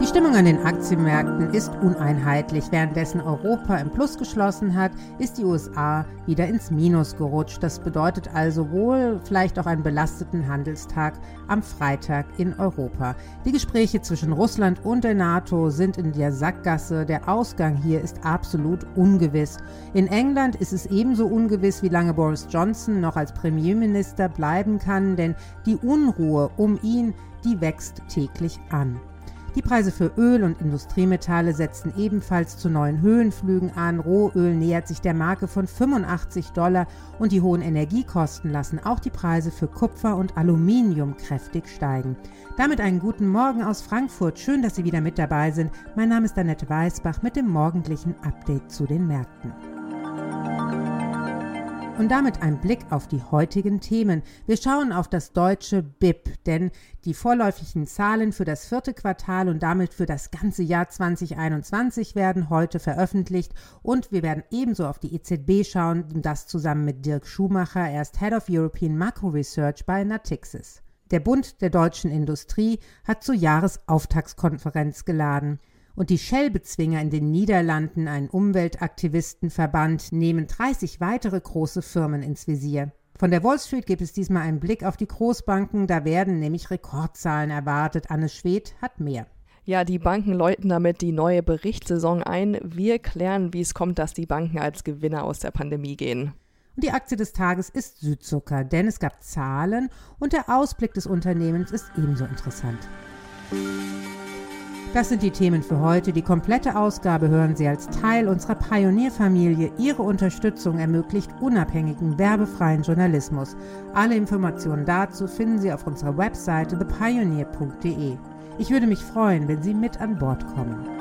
Die Stimmung an den Aktienmärkten ist uneinheitlich. Währenddessen Europa im Plus geschlossen hat, ist die USA wieder ins Minus gerutscht. Das bedeutet also wohl vielleicht auch einen belasteten Handelstag am Freitag in Europa. Die Gespräche zwischen Russland und der NATO sind in der Sackgasse. Der Ausgang hier ist absolut ungewiss. In England ist es ebenso ungewiss, wie lange Boris Johnson noch als Premierminister bleiben kann, denn die Unruhe um ihn, die wächst täglich an. Die Preise für Öl und Industriemetalle setzen ebenfalls zu neuen Höhenflügen an. Rohöl nähert sich der Marke von 85 Dollar und die hohen Energiekosten lassen auch die Preise für Kupfer und Aluminium kräftig steigen. Damit einen guten Morgen aus Frankfurt. Schön, dass Sie wieder mit dabei sind. Mein Name ist Annette Weißbach mit dem morgendlichen Update zu den Märkten. Und damit ein Blick auf die heutigen Themen. Wir schauen auf das deutsche BIP, denn die vorläufigen Zahlen für das vierte Quartal und damit für das ganze Jahr 2021 werden heute veröffentlicht und wir werden ebenso auf die EZB schauen, das zusammen mit Dirk Schumacher, er ist Head of European Macro Research bei Natixis. Der Bund der deutschen Industrie hat zur Jahresauftaktskonferenz geladen. Und die Shell-Bezwinger in den Niederlanden, ein Umweltaktivistenverband, nehmen 30 weitere große Firmen ins Visier. Von der Wall Street gibt es diesmal einen Blick auf die Großbanken, da werden nämlich Rekordzahlen erwartet. Anne Schwedt hat mehr. Ja, die Banken läuten damit die neue Berichtssaison ein. Wir klären, wie es kommt, dass die Banken als Gewinner aus der Pandemie gehen. Und die Aktie des Tages ist Südzucker, denn es gab Zahlen und der Ausblick des Unternehmens ist ebenso interessant. Das sind die Themen für heute. Die komplette Ausgabe hören Sie als Teil unserer Pionierfamilie. Ihre Unterstützung ermöglicht unabhängigen, werbefreien Journalismus. Alle Informationen dazu finden Sie auf unserer Webseite thepioneer.de. Ich würde mich freuen, wenn Sie mit an Bord kommen.